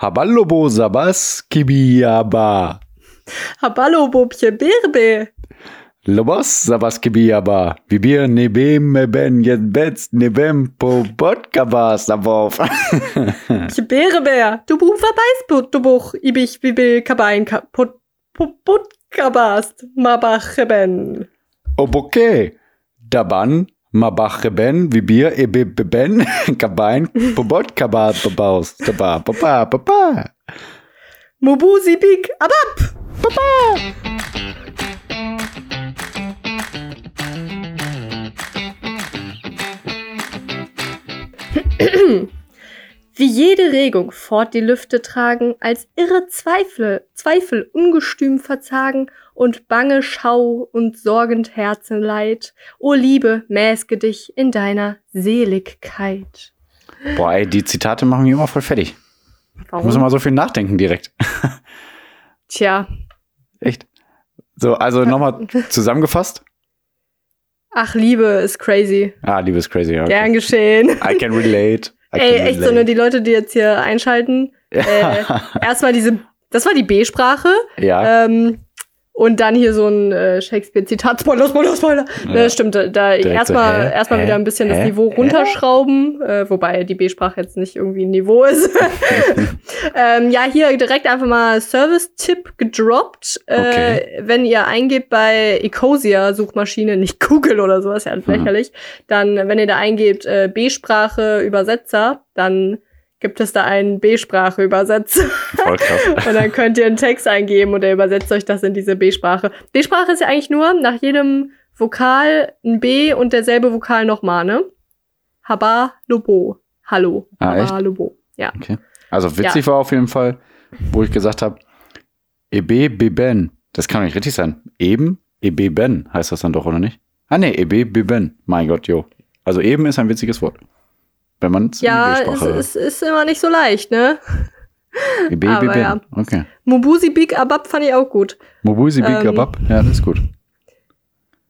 Habalobo Sabas Kibiaba. Habalo Bobje Berbe. Lobos Sabas Kibiaba. Vibir nebem ben jet betz nebem po bodkabas abov. Je Berbe. Du buch verbeißt du buch ibich bibil kabain kaput put kabast mabacheben. Oboke. Daban Mabache ben, Vibir ebe ben, Kabain, Pobot kabat babaus. Taba, papa, papa. Mubusi big abab. Papa. Wie jede Regung fort die Lüfte tragen, als irre Zweifel, Zweifel ungestüm verzagen und bange Schau und sorgend Herzenleid. O Liebe, mäßge dich in deiner Seligkeit. Boah, ey, die Zitate machen mich immer voll fertig. Ich muss immer so viel nachdenken direkt. Tja. Echt? So, also nochmal zusammengefasst. Ach, Liebe ist crazy. Ah, Liebe ist crazy. Okay. Gern geschehen. I can relate. I Ey, can echt so, relate. ne, die Leute, die jetzt hier einschalten. Äh, erstmal diese, das war die B-Sprache. Ja, Ähm, und dann hier so ein äh, Shakespeare-Zitat. Spoiler, Spoiler, Spoiler. Ja. Ne, stimmt, da- da Direkt so, erstmal erstmal wieder ein bisschen das Hä? Niveau Hä? runterschrauben, äh, wobei die B-Sprache jetzt nicht irgendwie ein Niveau ist. ähm, ja, hier direkt einfach mal Service-Tipp gedroppt. Okay. Äh, wenn ihr eingebt bei Ecosia-Suchmaschine, nicht Google oder sowas, ja Mhm. lächerlich, dann, wenn ihr da eingebt äh, B-Sprache Übersetzer, dann gibt es da einen B-Sprache-Übersetzer. Und dann könnt ihr einen Text eingeben und er übersetzt euch das in diese B-Sprache. B-Sprache ist ja eigentlich nur nach jedem Vokal ein B und derselbe Vokal nochmal, ne? Haba, Lobo. Hallo. Ah, Haba? Lobo. Ja. Okay. Also witzig war auf jeden Fall, wo ich gesagt habe, Ebe Beben. Das kann doch nicht richtig sein. Eben Ebe Ben heißt das dann doch, oder nicht? Ah nee, Ebe Beben. Mein Gott, jo. Also eben ist ein witziges Wort. Wenn man Ja, es, B-Sprache. es ist immer nicht so leicht, ne? Ebe aber ja. Okay. Mubusi Big Abab fand ich auch gut. Mobusi Big Ähm. Abab. Ja, das ist gut.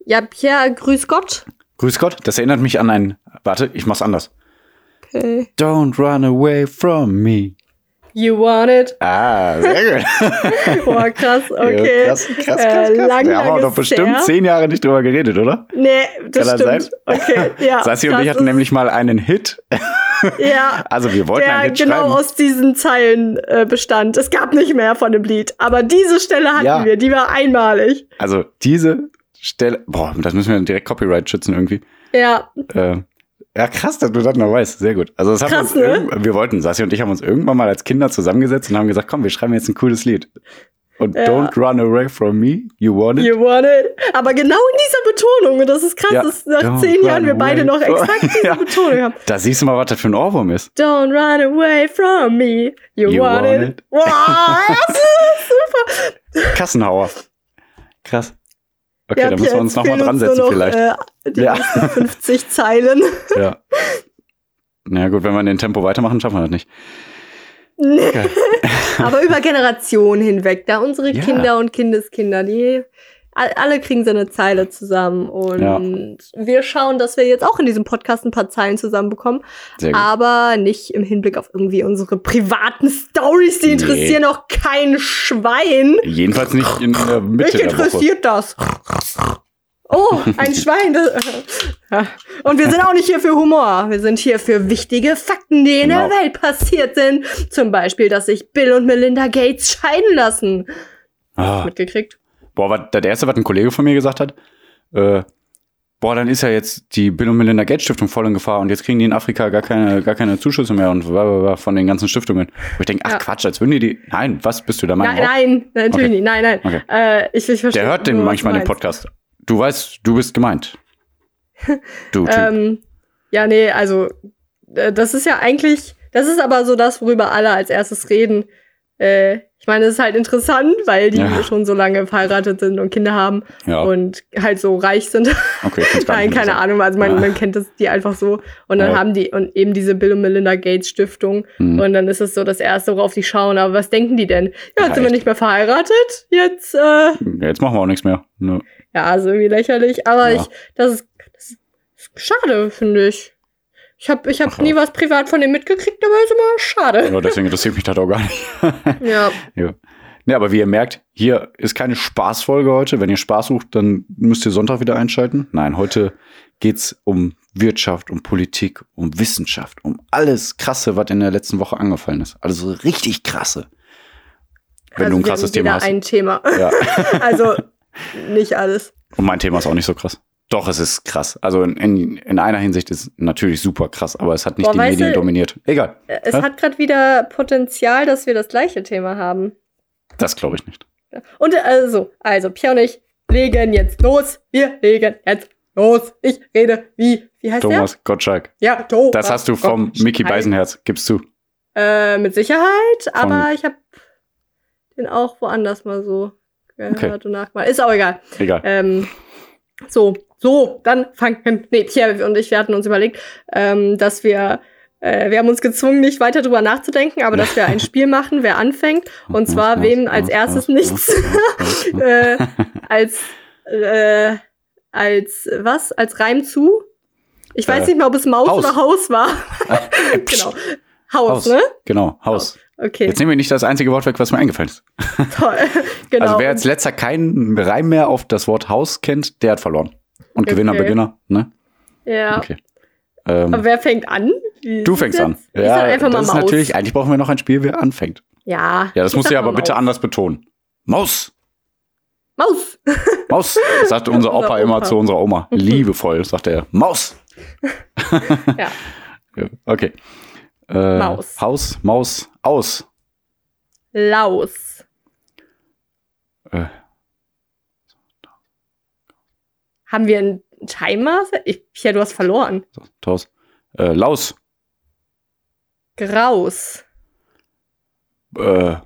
Ja, Pierre, grüß Gott. Grüß Gott, das erinnert mich an ein. Warte, ich mach's anders. Okay. Don't run away from me. You want it? Ah, sehr gut. Boah, krass, okay. Ja, krass, krass, krass, Äh, krass. lang, Wir haben lang doch bestimmt her. zehn Jahre nicht drüber geredet, oder? Nee, das Kann das stimmt. Okay, ja. Sassi und ich hatten nämlich mal einen Hit. Ja, Also wir wollten einen der Hit genau schreiben. aus diesen Zeilen äh, bestand. Es gab nicht mehr von dem Lied, aber diese Stelle hatten Ja. wir, die war einmalig. Also diese Stelle, boah, das müssen wir direkt Copyright schützen irgendwie. Ja, Äh, ja, krass, dass du das noch weißt. Sehr gut. Also das haben Krass, wir, uns ne? wir wollten, Sassi und ich haben uns irgendwann mal als Kinder zusammengesetzt und haben gesagt, komm, wir schreiben jetzt ein cooles Lied. Und Ja. Don't run away from me, you want it. you want it. Aber genau in dieser Betonung, und das ist krass, Ja. dass nach Don't zehn Jahren wir beide noch exakt diese Ja. Betonung haben. Da siehst du mal, was das für ein Ohrwurm ist. Don't run away from me, you, You want, want it. it. Wow, das ist super. Kassenhauer. Krass. Okay, da müssen wir uns nochmal dran setzen noch, vielleicht. Äh, die Ja. nächsten 50 Zeilen. Ja. Na gut, wenn wir in dem Tempo weitermachen, schaffen wir das nicht. Nee. Geil. Aber über Generationen hinweg, da unsere Ja. Kinder und Kindeskinder, die alle kriegen so eine Zeile zusammen und Ja. wir schauen, dass wir jetzt auch in diesem Podcast ein paar Zeilen zusammenbekommen, aber nicht im Hinblick auf irgendwie unsere privaten Stories, die Nee. interessieren auch kein Schwein. Jedenfalls nicht in der Mitte Mich interessiert das. Oh, ein Schwein. Ja. Und wir sind auch nicht hier für Humor. Wir sind hier für wichtige Fakten, die in Genau. der Welt passiert sind. Zum Beispiel, dass sich Bill und Melinda Gates scheiden lassen. Ah. Mitgekriegt? Boah, was, das erste, was ein Kollege von mir gesagt hat, äh, boah, dann ist ja jetzt die Bill und Melinda Gates Stiftung voll in Gefahr und jetzt kriegen die in Afrika gar keine, gar keine Zuschüsse mehr und bla, bla, bla von den ganzen Stiftungen. Wo ich denke, ach Ja. Quatsch, als würden die die, nein, was, bist du der Meinung? Nein, nein, natürlich Okay. nicht. Nein, nein. Okay. Äh, ich, ich verstehe. Der hört den manchmal den. Podcast. Du weißt, du bist gemeint. Du. Ähm, ja, nee, also äh, das ist ja eigentlich, das ist aber so das, worüber alle als erstes reden. Äh, ich meine, es ist halt interessant, weil die Ja. schon so lange verheiratet sind und Kinder haben ja, und halt so reich sind. okay, Nein, keine. Ahnung, also man, Ja. man kennt das, die einfach so. Und dann haben die und eben diese Bill und Melinda Gates Stiftung. Hm. Und dann ist es so das Erste, worauf die schauen. Aber was denken die denn? Ja, jetzt sind wir nicht mehr verheiratet. Jetzt, äh, Jetzt machen wir auch nichts mehr. Ne. ja, also irgendwie lächerlich. Aber ich, das ist, das ist schade, finde ich. Ich habe ich hab Ach, nie was privat von dem mitgekriegt, aber ist immer schade. Ja, deswegen interessiert mich das auch gar nicht. Ja. ja. Ne, aber wie ihr merkt, hier ist keine Spaßfolge heute. Wenn ihr Spaß sucht, dann müsst ihr Sonntag wieder einschalten. Nein, heute geht's um Wirtschaft, um Politik, um Wissenschaft, um alles Krasse, was in der letzten Woche angefallen ist. Also richtig krasse. Wenn also du ein wir krasses Thema hast. ein Thema. Ja. Also nicht alles. Und mein Thema ist auch nicht so krass. Doch, es ist krass. Also in, in, in einer Hinsicht ist es natürlich super krass, aber es hat nicht Boah, die Medien du- dominiert. Egal. Es Hä? hat gerade wieder Potenzial, dass wir das gleiche Thema haben. Das glaube ich nicht. Und also, also Pia und ich legen jetzt los. Wir legen jetzt los. Ich rede wie, wie heißt Thomas Gottschalk. der? Ja, Thomas. Das hast du vom Gottschalk. Mickey Beisenherz, gibst du. Äh, mit Sicherheit, aber ich habe den auch woanders mal so gehört Okay. und nachgemacht. Ist auch egal. Egal. Ähm, so, so, dann fangen. Nee, Pierre und ich, wir hatten uns überlegt, ähm, dass wir, äh, wir haben uns gezwungen, nicht weiter drüber nachzudenken, aber dass wir ein Spiel machen, wer anfängt. Und zwar, wem als erstes nichts äh, als, äh, als, was? Als Reim zu? Ich weiß Äh, nicht mehr, ob es Maus Haus. oder Haus war. genau. Haus, Haus. ne? Genau, Haus. Okay, Jetzt nehmen wir nicht das einzige Wort weg, was mir eingefallen ist. toll. genau. Also wer als letzter keinen Reim mehr auf das Wort Haus kennt, der hat verloren. Und Okay. Gewinner, Beginner, ne? ja. Okay. Ähm, Aber wer fängt an? Wie du fängst an. Ich sag einfach mal das ist Maus. natürlich, eigentlich brauchen wir noch ein Spiel, wer anfängt. ja. Ja, das ich musst du ja aber mal bitte Maus. anders betonen. Maus! Maus. Maus! Sagte unser Unser Opa immer Opa. zu unserer Oma. Liebevoll, sagte er. Maus! Ja. Ja, Okay. Äh, Maus. Haus, Maus, aus. Laus. Äh, Haben wir einen Timer? Ich, ja, du hast verloren. Taus. Äh, Laus. Graus. Äh,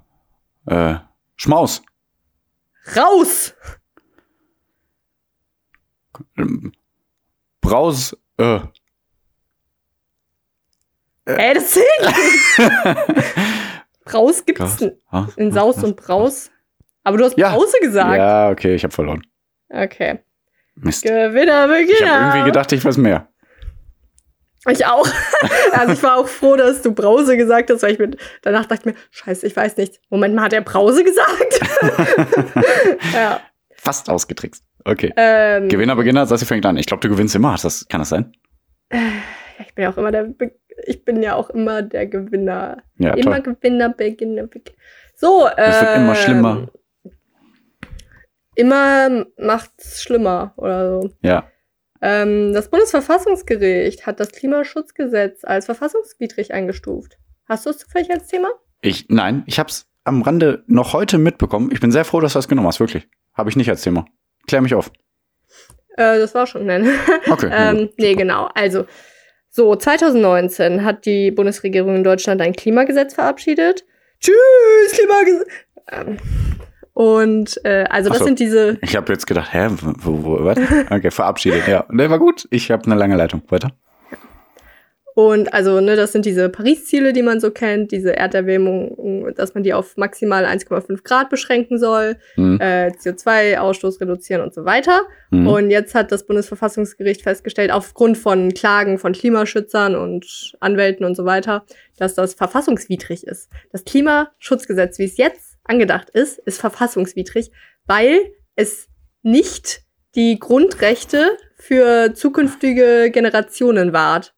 äh, Schmaus. Raus. Braus. Äh, Ey, das zählt. Braus gibt's Graus. n- Ha? in Saus und Braus. Aber du hast Ja. Brause gesagt. Ja, okay, ich habe verloren. Okay. Mist. Gewinner, Beginner. Ich habe irgendwie gedacht, ich weiß mehr. Ich auch. also ich war auch froh, dass du Brause gesagt hast, weil ich mir danach dachte ich mir, scheiße, ich weiß nicht. Moment mal, hat er Brause gesagt? ja. Fast ausgetrickst. Okay. Ähm, Gewinner, Beginner, Sassi fängt an. Ich glaube, du gewinnst immer. Das, kann das sein? Ich bin ja auch immer der Be ich bin ja auch immer der Gewinner. Ja, immer toll. Gewinner, Beginner, Beginner. So, äh, Es wird immer schlimmer. Immer macht's schlimmer oder so. Ja. Ähm, das Bundesverfassungsgericht hat das Klimaschutzgesetz als verfassungswidrig eingestuft. Hast du es zufällig als Thema? Ich, nein, ich habe es am Rande noch heute mitbekommen. Ich bin sehr froh, dass du das genommen hast, wirklich. Habe ich nicht als Thema. Klär mich auf. Äh, das war schon, nein. Okay. ähm, nee, genau. Also, so, 2019 hat die Bundesregierung in Deutschland ein Klimagesetz verabschiedet. Tschüss, Klimagesetz. Ähm, und, äh, also, das so. sind diese, Ich habe jetzt gedacht, hä, wo, wo, was? Okay, verabschiedet, ja. Ne, war gut. Ich habe eine lange Leitung. Weiter. Und also, ne, das sind diese Paris-Ziele, die man so kennt, diese Erderwärmung, dass man die auf maximal 1,5 Grad beschränken soll, Hm. äh, CO2-Ausstoß reduzieren und so weiter. Hm. Und jetzt hat das Bundesverfassungsgericht festgestellt, aufgrund von Klagen von Klimaschützern und Anwälten und so weiter, dass das verfassungswidrig ist. Das Klimaschutzgesetz, wie es jetzt angedacht ist, ist verfassungswidrig, weil es nicht die Grundrechte für zukünftige Generationen wahrt.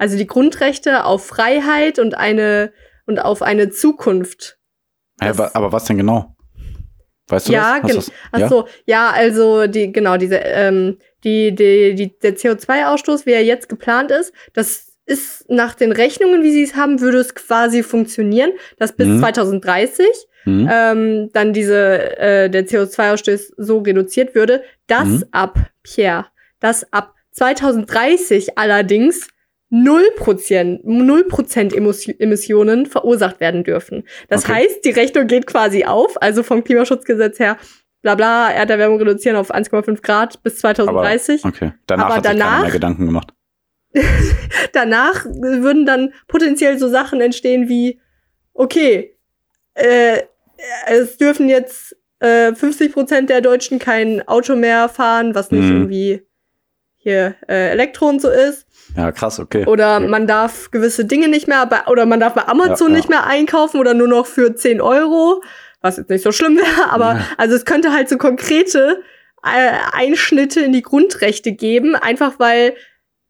Also die Grundrechte auf Freiheit und eine und auf eine Zukunft. Das- wa- aber was denn genau? Weißt du Ja, das? Gen- Ach ja? so, ja, also die, genau, diese, ähm, die, die, die, der CO2-Ausstoß, wie er jetzt geplant ist, das ist nach den Rechnungen, wie sie es haben, würde es quasi funktionieren, dass bis Mhm. 2030 Hm? ähm, dann diese, äh, der CO2-Ausstoß so reduziert würde, dass Mhm. ab, Pierre, dass ab 2030 allerdings 0%, 0% Emus- Emissionen verursacht werden dürfen. Das Okay. heißt, die Rechnung geht quasi auf, also vom Klimaschutzgesetz her, bla bla, Erderwärmung reduzieren auf 1,5 Grad bis 2030. Okay. Danach Aber hat sich danach- mehr Gedanken gemacht. Danach würden dann potenziell so Sachen entstehen wie, okay, äh, es dürfen jetzt äh, 50 Prozent der Deutschen kein Auto mehr fahren, was nicht Mhm. irgendwie hier äh, Elektro und so ist. Ja, krass, okay. Oder man darf gewisse Dinge nicht mehr, bei, oder man darf bei Amazon Ja, ja. nicht mehr einkaufen oder nur noch für 10 Euro, was jetzt nicht so schlimm wäre, aber Ja. also es könnte halt so konkrete äh, Einschnitte in die Grundrechte geben, einfach weil,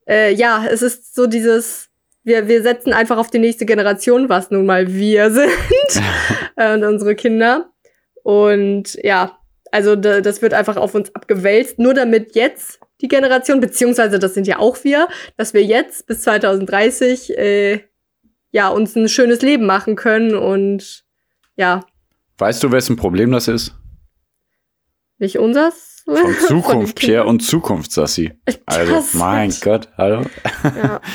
äh, ja, es ist so dieses, wir, wir setzen einfach auf die nächste Generation, was nun mal wir sind äh, und unsere Kinder. Und ja, also da, das wird einfach auf uns abgewälzt, nur damit jetzt die Generation, beziehungsweise das sind ja auch wir, dass wir jetzt bis 2030 äh, ja uns ein schönes Leben machen können und ja, Weißt du, wessen Problem das ist? nicht unsers. Von Zukunft, Kindern. Pierre und Zukunft, Sassi. Also, Das- mein Gott, hallo. Ja.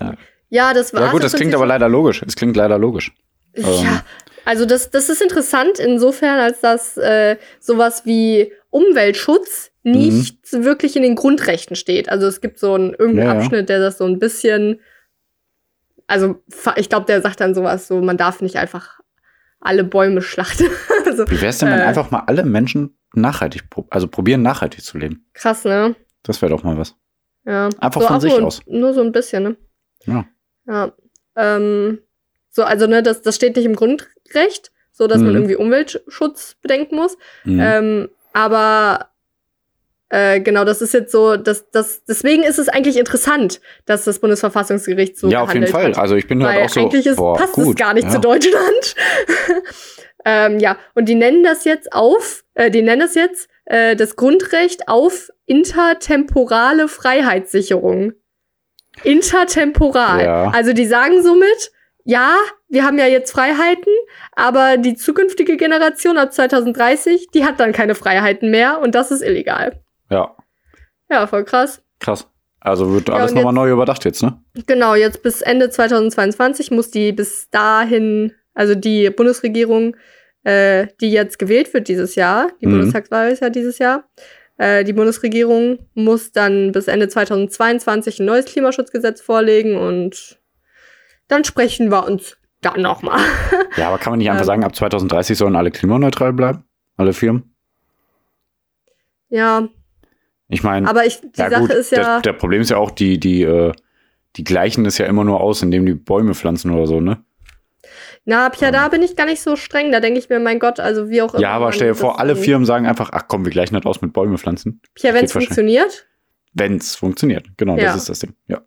Ja. ja, das war Ja gut, das klingt aber leider logisch. Es klingt leider logisch. Ähm. Ja, also das, das ist interessant insofern, als dass äh, sowas wie Umweltschutz Mhm. nicht wirklich in den Grundrechten steht. Also es gibt so einen irgendeinen Ja. Abschnitt, der das so ein bisschen, also ich glaube, der sagt dann sowas so, man darf nicht einfach alle Bäume schlachten. also, Wie wäre es denn, wenn Äh. einfach mal alle Menschen nachhaltig, also probieren, nachhaltig zu leben? krass, ne? Das wäre doch mal was. Ja. Einfach so von sich nur, aus. Nur so ein bisschen, ne? Ja. Ja. Ähm, so, also, ne, das, das steht nicht im Grundrecht, so dass man Mhm. irgendwie Umweltschutz bedenken muss. Mhm. Ähm, aber äh, genau, das ist jetzt so, dass das deswegen ist es eigentlich interessant, dass das Bundesverfassungsgericht so ja, auf jeden Fall. hat. Also ich bin Weil halt auch so. eigentlich ist, boah, passt gut, es gar nicht ja. zu Deutschland. ähm, ja, und die nennen das jetzt auf, äh, die nennen das jetzt äh, das Grundrecht auf intertemporale Freiheitssicherung. Intertemporal. Ja. Also die sagen somit, ja, wir haben ja jetzt Freiheiten, aber die zukünftige Generation ab 2030, die hat dann keine Freiheiten mehr und das ist illegal. Ja, Ja, voll krass. krass. Also wird Ja, alles nochmal neu überdacht jetzt, ne? Genau, jetzt bis Ende 2022 muss die bis dahin, also die Bundesregierung, äh, die jetzt gewählt wird dieses Jahr, die Mhm. Bundestagswahl ist ja dieses Jahr, äh, die Bundesregierung muss dann bis Ende 2022 ein neues Klimaschutzgesetz vorlegen und dann sprechen wir uns dann nochmal. Ja, aber kann man nicht einfach Ähm. sagen, ab 2030 sollen alle klimaneutral bleiben? Alle Firmen? ja, Ich meine, aber ich, die ja Sache gut, ist ja, der, der Problem ist ja auch, die, die, äh, die gleichen es ja immer nur aus, indem die Bäume pflanzen oder so, ne? na, Pia, da bin ich gar nicht so streng. Da denke ich mir, mein Gott, also wie auch immer. Ja, aber stell dir das vor, alle Firmen sagen einfach, ach komm, wir gleichen das aus mit Bäume pflanzen. Pia, wenn es funktioniert, Wenn es funktioniert. Genau, Ja. das ist das Ding. Ja.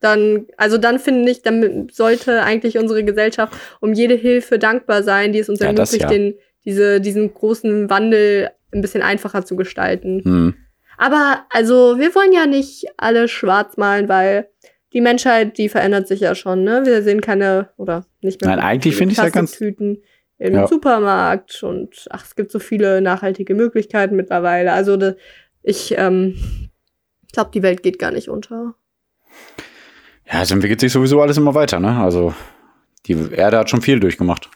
dann, also dann finde ich, dann sollte eigentlich unsere Gesellschaft um jede Hilfe dankbar sein, die es uns Ja, das ermöglicht, ja. den, diese, diesen großen Wandel ein bisschen einfacher zu gestalten. Hm. Aber also, wir wollen ja nicht alle schwarz malen, weil die Menschheit, die verändert sich ja schon, ne? Wir sehen keine, oder nicht mehr. Nein, eigentlich finde ich ja ganz- Plastiktüten im Ja. Supermarkt und ach, es gibt so viele nachhaltige Möglichkeiten mittlerweile. Also, da, ich ähm, glaube, die Welt geht gar nicht unter. Ja, es entwickelt sich sowieso alles immer weiter, ne? Also, die Erde hat schon viel durchgemacht.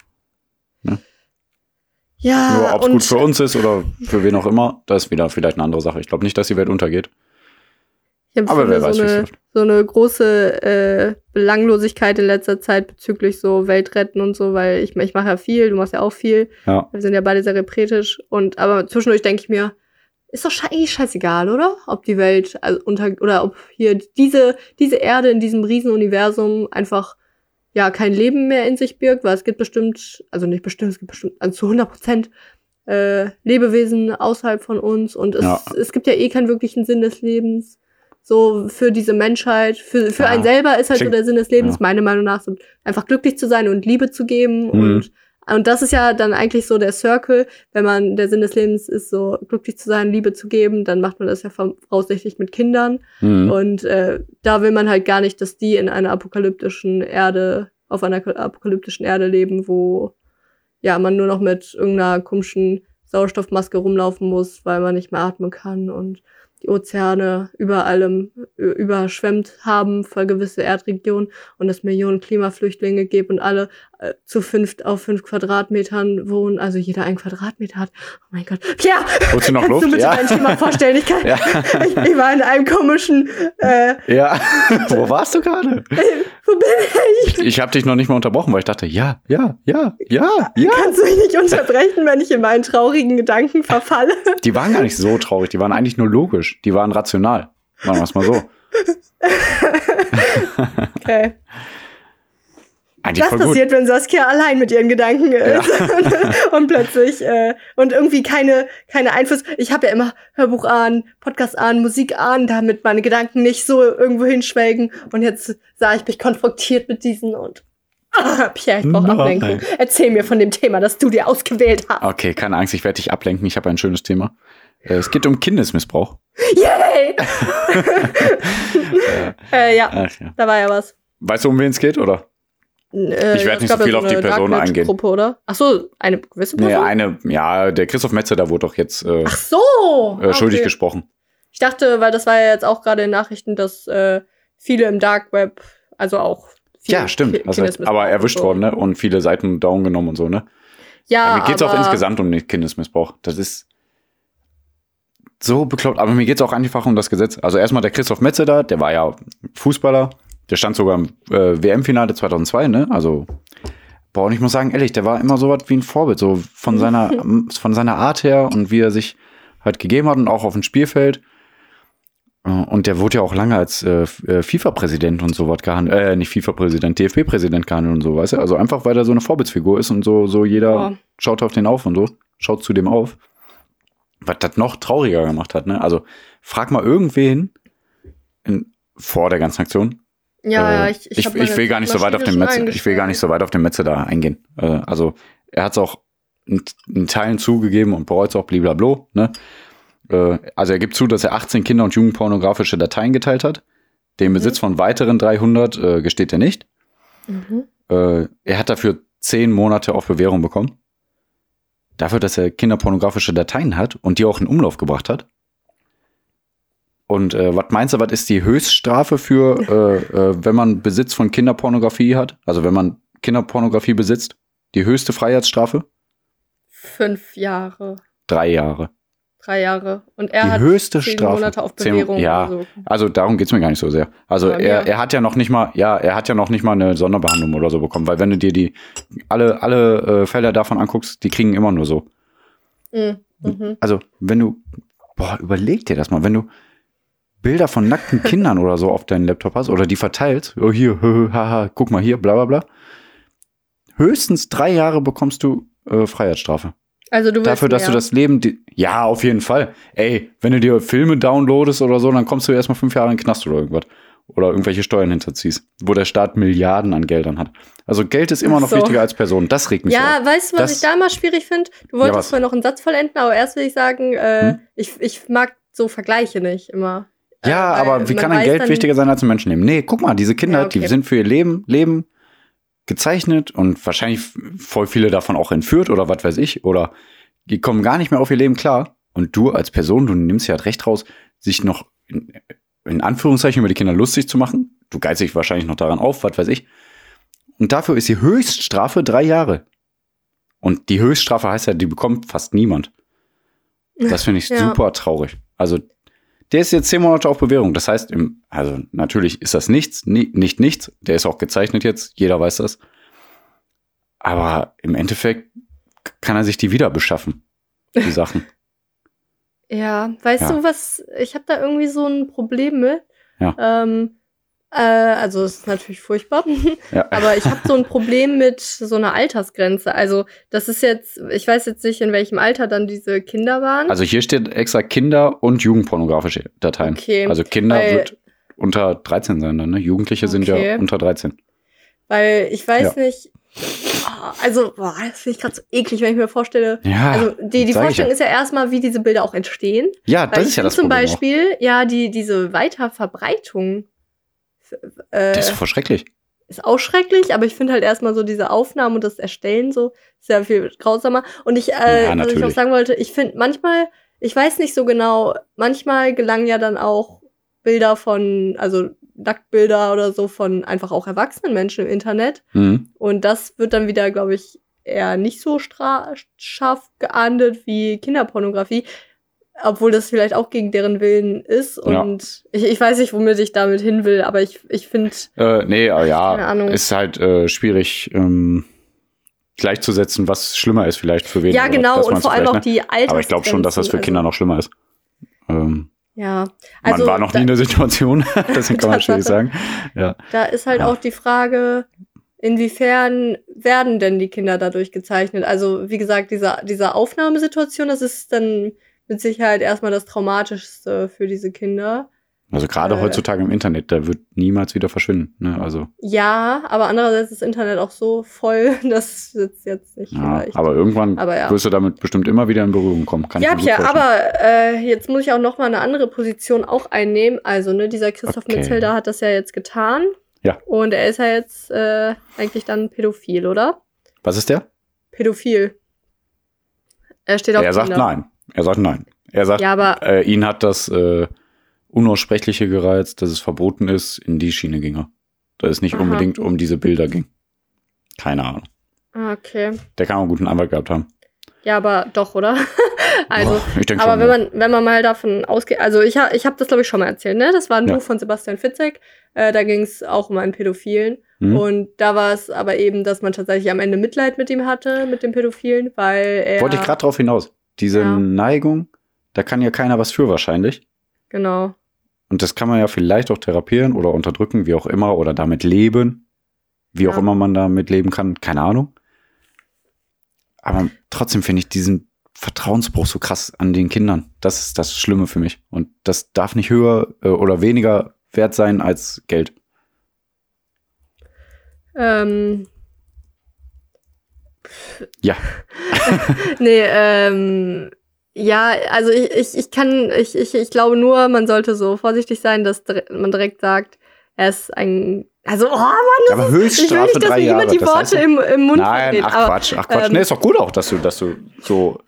Ja, Nur ob es gut für uns ist oder für wen auch immer, das ist wieder vielleicht eine andere Sache. Ich glaube nicht, dass die Welt untergeht. Ich Aber wer weiß, so, wie es eine, läuft. so eine große äh, Belanglosigkeit in letzter Zeit bezüglich so Weltretten und so, weil ich, ich mache ja viel, du machst ja auch viel. Ja. Wir sind ja beide sehr repretisch. Und aber zwischendurch denke ich mir, ist doch eigentlich scheißegal, oder? Ob die Welt also unter oder ob hier diese, diese Erde in diesem Riesenuniversum einfach ja kein Leben mehr in sich birgt, weil es gibt bestimmt, also nicht bestimmt, es gibt bestimmt also zu 100 Prozent äh, Lebewesen außerhalb von uns und es, Ja. es gibt ja eh keinen wirklichen Sinn des Lebens. So für diese Menschheit, für, für Ja. einen selber ist halt so Klingt- der Sinn des Lebens, ja. meiner Meinung nach, so einfach glücklich zu sein und Liebe zu geben Mhm. und und das ist ja dann eigentlich so der Circle, wenn man der Sinn des Lebens ist, so glücklich zu sein, Liebe zu geben, dann macht man das ja voraussichtlich mit Kindern. Mhm. Und äh, da will man halt gar nicht, dass die in einer apokalyptischen Erde, auf einer apokalyptischen Erde leben, wo ja man nur noch mit irgendeiner komischen Sauerstoffmaske rumlaufen muss, weil man nicht mehr atmen kann und die Ozeane über allem überschwemmt haben für gewisse Erdregionen und es Millionen Klimaflüchtlinge gibt und alle äh, zu fünft auf fünf Quadratmetern wohnen, also jeder ein Quadratmeter hat. Oh mein Gott. Holst du noch kannst Luft? du bitte Ja. dein Thema vorstellen? Ich, kann, Ja. ich, ich war in einem komischen, äh, ja. Wo warst du gerade? wo bin ich? Ich habe dich noch nicht mal unterbrochen, weil ich dachte, ja, ja, ja, ja, ja. Kannst du mich nicht unterbrechen, wenn ich in meinen traurigen Gedanken verfalle? Die waren gar nicht so traurig, die waren eigentlich nur logisch, die waren rational. Machen wir es mal so. Okay. Eigentlich gut. passiert, wenn Saskia allein mit ihren Gedanken ist und plötzlich äh, und irgendwie keine keine Einfluss. Ich habe ja immer Hörbuch an, Podcast an, Musik an, damit meine Gedanken nicht so irgendwo hinschwelgen. Und jetzt sah ich mich konfrontiert mit diesen und ah, Pierre, ich brauche Nein. Ablenkung. Erzähl mir von dem Thema, das du dir ausgewählt hast. Okay, keine Angst, ich werde dich ablenken. Ich habe ein schönes Thema. Äh, Es geht um Kindesmissbrauch. Yay! äh, ja, Ach, ja. da war ja was. Weißt du, um wen es geht, oder? Äh, Ich werd es nicht so viel auf die Person Darknet eingehen. Gruppe, oder? Ach so, eine gewisse Person. Nee, eine, ja, der Christoph Metzer, da wurde doch jetzt äh, Ach so. äh, schuldig okay. gesprochen. Ich dachte, weil das war ja jetzt auch gerade in Nachrichten, dass äh, viele im Dark Web, also auch viel Ja, stimmt. Ki- Das heißt, aber erwischt so. worden, ne? Und viele Seiten down genommen und so, ne? Ja, mir geht's auch aber- insgesamt um den Kindesmissbrauch. Das ist so bekloppt. Aber mir geht's auch einfach um das Gesetz. Also erstmal der Christoph Metze da, der war ja Fußballer. Der stand sogar im äh, WM-Finale 2002, ne? Also, boah, und ich muss sagen, ehrlich, der war immer so was wie ein Vorbild. So von seiner, von seiner Art her und wie er sich halt gegeben hat und auch auf dem Spielfeld. Äh, Und der wurde ja auch lange als äh, äh, FIFA-Präsident und sowas gehandelt, äh, nicht FIFA-Präsident, DFB-Präsident gehandelt und so, weißt du? Also einfach, weil er so eine Vorbildsfigur ist und so, so jeder Ja. schaut auf den auf und so, schaut zu dem auf. Was das noch trauriger gemacht hat, ne? Also frag mal irgendwen in, vor der ganzen Aktion. Ja, ja, Äh, ich, ich, ich, meine will gar nicht so weit auf den Metze, ich will gar nicht so weit auf den Metze da eingehen. Äh, also er hat es auch in, in Teilen zugegeben und bereut es auch blablabla, ne? Äh, also er gibt zu, dass er 18 Kinder- und Jugendpornografische Dateien geteilt hat. Den Besitz von weiteren 300 äh, gesteht er nicht. Mhm. Äh, er hat dafür 10 Monate auf Bewährung bekommen. Dafür, dass er kinderpornografische Dateien hat und die auch in Umlauf gebracht hat. Und äh, was meinst du, was ist die Höchststrafe für, äh, äh, wenn man Besitz von Kinderpornografie hat? Also wenn man Kinderpornografie besitzt? Die höchste Freiheitsstrafe? Fünf Jahre, Drei Jahre. Drei Jahre. Und er die hat höchste zehn Strafe. Monate auf Zehn- Bewährung ja, oder so. also darum geht's mir gar nicht so sehr. Also er, er hat ja noch nicht mal, ja, er hat ja noch nicht mal eine Sonderbehandlung oder so bekommen, weil wenn du dir die alle, alle äh, Fälle davon anguckst, die kriegen immer nur so. Mhm. Mhm. Also, wenn du, boah, überleg dir das mal, wenn du Bilder von nackten Kindern oder so auf deinen Laptop hast oder die verteilst, oh hier, haha, guck mal hier, bla bla bla. Höchstens drei Jahre bekommst du äh, Freiheitsstrafe. Also du Dafür, dass mehr. du das Leben, ja, auf jeden Fall. Ey, wenn du dir Filme downloadest oder so, dann kommst du erstmal fünf Jahre in den Knast oder irgendwas. Oder irgendwelche Steuern hinterziehst, wo der Staat Milliarden an Geldern hat. Also Geld ist immer noch so. wichtiger als Person. Das regt mich Ja, auf. weißt du, was Das- ich da mal schwierig finde? Du Ja, wolltest was? zwar noch einen Satz vollenden, aber erst will ich sagen, äh, Hm? ich, ich mag so Vergleiche nicht immer. Ja, Äh, aber wie kann ein Geld wichtiger sein als ein Menschenleben? Nee, guck mal, diese Kinder, Ja, okay. die sind für ihr Leben, Leben gezeichnet und wahrscheinlich voll viele davon auch entführt oder was weiß ich. Oder die kommen gar nicht mehr auf ihr Leben klar. Und du als Person, du nimmst ja halt recht raus, sich noch in, in Anführungszeichen über die Kinder lustig zu machen. Du geilst dich wahrscheinlich noch daran auf, was weiß ich. Und dafür ist die Höchststrafe drei Jahre. Und die Höchststrafe heißt ja, die bekommt fast niemand. Das finde ich Ja. super traurig. Also, der ist jetzt zehn Monate auf Bewährung. Das heißt, im, also natürlich ist das nichts, nie, nicht nichts. Der ist auch gezeichnet jetzt, jeder weiß das. Aber im Endeffekt kann er sich die wieder beschaffen, die Sachen. Ja, weißt Ja. du was, ich habe da irgendwie so ein Problem mit. Ja. Ähm, äh, also es ist natürlich furchtbar, Ja. aber ich habe so ein Problem mit so einer Altersgrenze. Also das ist jetzt, ich weiß jetzt nicht, in welchem Alter dann diese Kinder waren. Also hier steht extra Kinder- und Jugendpornografische Dateien. Okay, Also Kinder weil- wird unter 13 sein dann, ne? Jugendliche sind ja Okay. unter 13. Weil ich weiß Ja. nicht, also boah, das finde ich gerade so eklig, wenn ich mir vorstelle. Ja, Also die, die Vorstellung ja. ist ja erstmal, wie diese Bilder auch entstehen. Ja, das ist ja das zum Problem. auch. Beispiel, ja, die, diese Weiterverbreitung äh, Das ist voll schrecklich. ist auch schrecklich, aber ich finde halt erstmal so diese Aufnahmen und das Erstellen so sehr viel grausamer. Und ich, äh, Ja, was ich noch sagen wollte, ich finde manchmal, ich weiß nicht so genau, manchmal gelangen ja dann auch Bilder von, also Nacktbilder oder so von einfach auch erwachsenen Menschen im Internet. Mhm. Und das wird dann wieder, glaube ich, eher nicht so scharf geahndet wie Kinderpornografie. Obwohl das vielleicht auch gegen deren Willen ist. Ja. Und ich, ich weiß nicht, womit ich damit hin will, aber ich, ich finde, Äh, nee, Keine ja, ist halt äh, schwierig ähm, gleichzusetzen, was schlimmer ist vielleicht für wen. ja genau, und vor allem auch ne? die Alters. Aber ich glaube schon, dass das für Kinder noch schlimmer ist. Ähm, Ja, Man war noch nie in der Situation, das kann man schwierig sagen. Ja. Da ist halt Ja. auch die Frage, inwiefern werden denn die Kinder dadurch gezeichnet? Also, wie gesagt, diese, diese Aufnahmesituation, das ist dann mit Sicherheit erstmal das Traumatischste für diese Kinder. Also gerade Äh. heutzutage im Internet, da wird niemals wieder verschwinden. Ne? Also, Ja, aber andererseits ist das Internet auch so voll, dass es jetzt nicht ja, aber irgendwann Aber ja. wirst du damit bestimmt immer wieder in Berührung kommen. Kann Ja, ich vorstellen. aber äh, jetzt muss ich auch noch mal eine andere Position auch einnehmen. Also, ne, dieser Christoph Okay. Metzelder hat das ja jetzt getan. Ja. Und er ist ja jetzt äh, eigentlich dann pädophil, oder? Was ist der? Pädophil. Er steht auf Er sagt Kinder. nein. Er sagt nein. Er sagt, Ja, aber äh, ihn hat das äh, Unaussprechliche gereizt, dass es verboten ist, in die Schiene ginge. Da es nicht Aha. unbedingt um diese Bilder ging. Keine Ahnung. ah, okay. Der kann auch einen guten Anwalt gehabt haben. Ja, aber doch, oder? also, Boah, ich denke aber schon. wenn man, wenn man mal davon ausgeht, also ich, ich habe das, glaube ich, schon mal erzählt, ne? Das war ein Ja. Buch von Sebastian Fitzek. Äh, da ging es auch um einen Pädophilen. Hm? Und da war es aber eben, dass man tatsächlich am Ende Mitleid mit ihm hatte, mit dem Pädophilen, weil er. Wollte ich gerade drauf hinaus. Diese Ja. Neigung, da kann ja keiner was für wahrscheinlich. Genau. Und das kann man ja vielleicht auch therapieren oder unterdrücken, wie auch immer, oder damit leben. Wie auch Ja. immer man damit leben kann, keine Ahnung. Aber trotzdem finde ich diesen Vertrauensbruch so krass an den Kindern. Das ist das Schlimme für mich. Und das darf nicht höher äh, oder weniger wert sein als Geld. Ähm, Ja. nee, ähm, ja, also ich, ich, ich kann, ich, ich, ich glaube nur, man sollte so vorsichtig sein, dass man direkt sagt, er ist ein, also, oh Mann, das Aber ist, ich will nicht, dass mir jemand die das heißt Worte ja- im, im Mund Nein, ach aber Quatsch, ach Quatsch. ähm, nee, ist doch gut auch, dass du, dass du so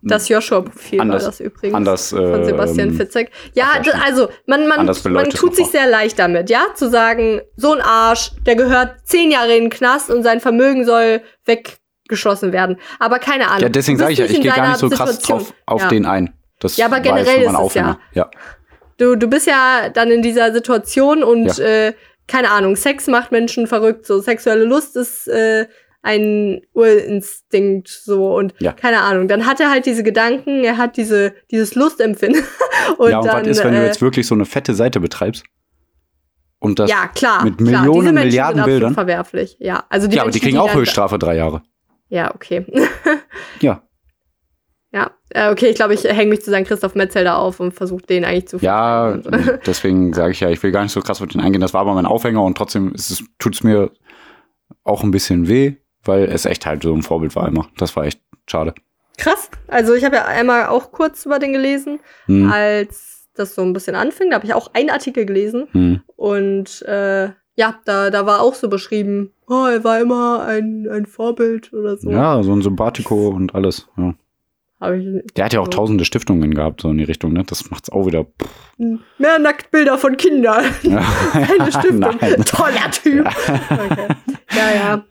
das Joshua-Profil war das übrigens. anders von Sebastian ähm, Fitzek. Ja, also man, man, man tut sich sehr leicht damit, ja, zu sagen, so ein Arsch, der gehört zehn Jahre in den Knast und sein Vermögen soll weggeschossen werden. Aber keine Ahnung. Ja, deswegen sage ich ja, ich gehe gar nicht so krass Situation. drauf auf ja. den ein. Das Ja, aber generell ist es ja. Ja. Du, du bist ja dann in dieser Situation und Ja. äh, keine Ahnung, Sex macht Menschen verrückt. So sexuelle Lust ist äh, ein Urinstinkt so und Ja. keine Ahnung. Dann hat er halt diese Gedanken, er hat diese dieses Lustempfinden und ja, und dann was ist, wenn du äh, jetzt wirklich so eine fette Seite betreibst? Und das, ja klar, mit klar, Millionen, Menschen Milliarden Bildern? verwerflich. Ja, also die ja, aber die kriegen auch dann- Höchststrafe drei Jahre. Ja, okay. Ja. Ja, äh, okay, ich glaube, ich hänge mich zu seinem Christoph Metzelder auf und versuche den eigentlich zu Ja, verteidigen. deswegen sage ich ja, ich will gar nicht so krass auf den eingehen. Das war aber mein Aufhänger und trotzdem tut es mir auch ein bisschen weh, weil es echt halt so ein Vorbild war immer. Das war echt schade. Krass. Also ich habe ja einmal auch kurz über den gelesen, Hm, als das so ein bisschen anfing. Da habe ich auch einen Artikel gelesen hm. und äh, ja, da, da war auch so beschrieben, oh, er war immer ein, ein Vorbild oder so. Ja, so ein Sympathiko und alles. Ja. Der hat ja auch tausende Stiftungen gehabt, so in die Richtung, ne? Das macht's auch wieder. Mehr Nacktbilder von Kindern. Ja. Eine Stiftung. Nein. Toller Typ. Okay. Ja, ja.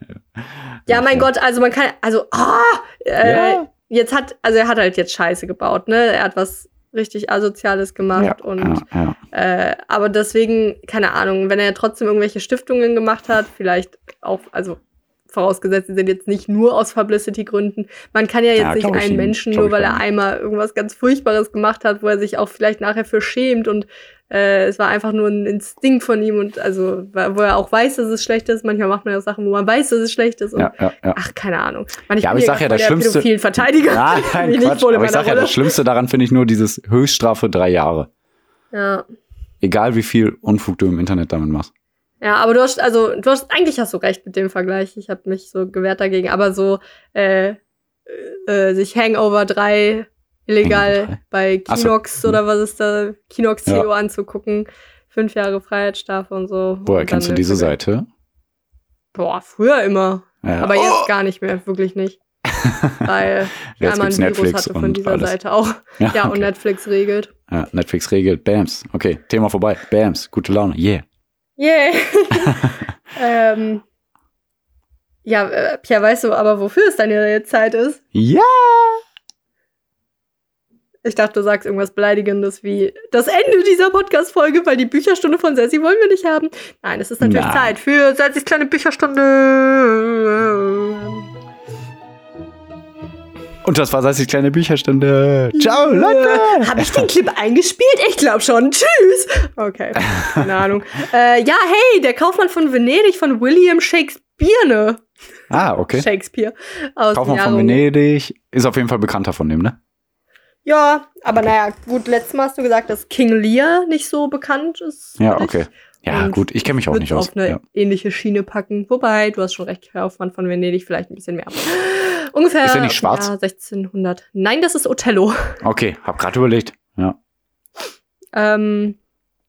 Ja, mein. Gott, also man kann, also, ah, äh, Ja. jetzt hat, also er hat halt jetzt Scheiße gebaut, ne? Er hat was richtig Asoziales gemacht Ja, und ja, ja. Äh, aber deswegen, keine Ahnung, wenn er trotzdem irgendwelche Stiftungen gemacht hat, vielleicht auch, also vorausgesetzt, sie sind jetzt nicht nur aus Publicity-Gründen. Man kann ja jetzt Ja, nicht einen. Menschen, nur weil er einmal irgendwas ganz Furchtbares gemacht hat, wo er sich auch vielleicht nachher für schämt und äh, es war einfach nur ein Instinkt von ihm und also, wo er auch weiß, dass es schlecht ist. Manchmal macht man ja auch Sachen, wo man weiß, dass es schlecht ist und ja, ja, ja. ach, keine Ahnung. Man, ich Ja, aber ich hier sag ja, das Schlimmste- pädophilen Verteidiger. Bin nein, Quatsch. Aber ich meiner sag ja, das Schlimmste daran finde ich nur dieses Höchststrafe drei Jahre. Ja. Egal wie viel Unfug du im Internet damit machst. Ja, aber du hast, also, du hast, eigentlich hast du recht mit dem Vergleich. Ich habe mich so gewehrt dagegen, aber so, äh, äh, sich Hangover 3 illegal Hangover 3? bei Ach so. Kinox oder was ist da, Kinox Ja. CEO anzugucken, fünf Jahre Freiheitsstrafe und so. Woher Und kennst du diese Seite? Boah, früher immer. Ja. Aber Oh! jetzt gar nicht mehr, wirklich nicht. Weil Jetzt einmal ein Virus Netflix hatte von und dieser alles. Seite auch. Ja, und okay. Netflix regelt. ja, Netflix regelt. Bams. Okay, Thema vorbei. Bams. Gute Laune. Yeah. Yay! ähm, ja, äh, Pia, weißt du aber, wofür es deine Zeit ist? Ja. Ich dachte, du sagst irgendwas Beleidigendes wie das Ende dieser Podcast-Folge, weil die Bücherstunde von Sessi wollen wir nicht haben. Nein, es ist natürlich Nein. Zeit für Sessis kleine Bücherstunde. Und das war als die kleine Bücherstunde. Ciao, Leute! Habe ich den Clip eingespielt? Ich glaube schon. Tschüss. Okay, keine Ahnung. Äh, ja, hey, der Kaufmann von Venedig von William Shakespeare. Ne? Ah, okay. Shakespeare. Aus Kaufmann von Venedig ist auf jeden Fall bekannter von dem, ne? Ja, aber naja, gut, letztes Mal hast du gesagt, dass King Lear nicht so bekannt ist. Ja, für dich. Ja, Und gut, ich kenne mich auch nicht aus. auf eine Ja. ähnliche Schiene packen. Wobei, du hast schon recht, Kaufmann von Venedig vielleicht ein bisschen mehr. Ungefähr. Ist der nicht schwarz? Jahr 1600. Nein, das ist Othello. Okay, hab gerade überlegt. Ja. Ähm,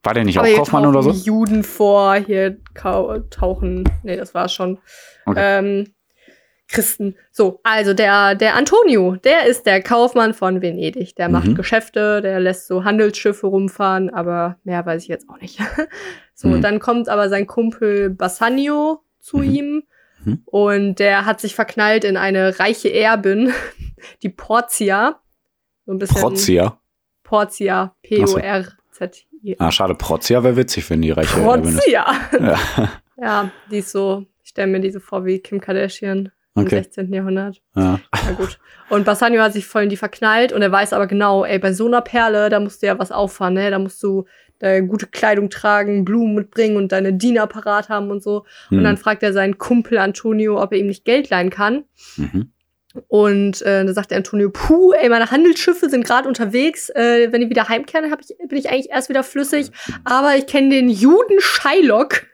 War der nicht auch Kaufmann oder so? Juden vor, hier tauchen. Nee, das war schon. Okay. Ähm, Christen. So, also der, der Antonio, der ist der Kaufmann von Venedig. Der macht Mhm. Geschäfte, der lässt so Handelsschiffe rumfahren, aber mehr weiß ich jetzt auch nicht. So, Mhm. dann kommt aber sein Kumpel Bassanio zu Mhm. ihm Mhm. und der hat sich verknallt in eine reiche Erbin, die Portia. So ein bisschen. Portia, P-O-R-Z-I. Ah, schade, Prozia wäre witzig, wenn die reiche Erbin ist. Portia. Ja. Ja, die ist so, ich stelle mir diese vor wie Kim Kardashian im Okay. 16. Jahrhundert. Ja. Na gut. Und Bassanio hat sich voll in die verknallt und er weiß aber genau, ey, bei so einer Perle, da musst du ja was auffahren, ne? Da musst du da gute Kleidung tragen, Blumen mitbringen und deine Diener parat haben und so. Und Hm. dann fragt er seinen Kumpel Antonio, ob er ihm nicht Geld leihen kann. Mhm. Und äh, da sagt der Antonio, puh, ey, meine Handelsschiffe sind gerade unterwegs. Äh, wenn die wieder heimkehren, hab ich, bin ich eigentlich erst wieder flüssig. Aber ich kenne den Juden Shylock.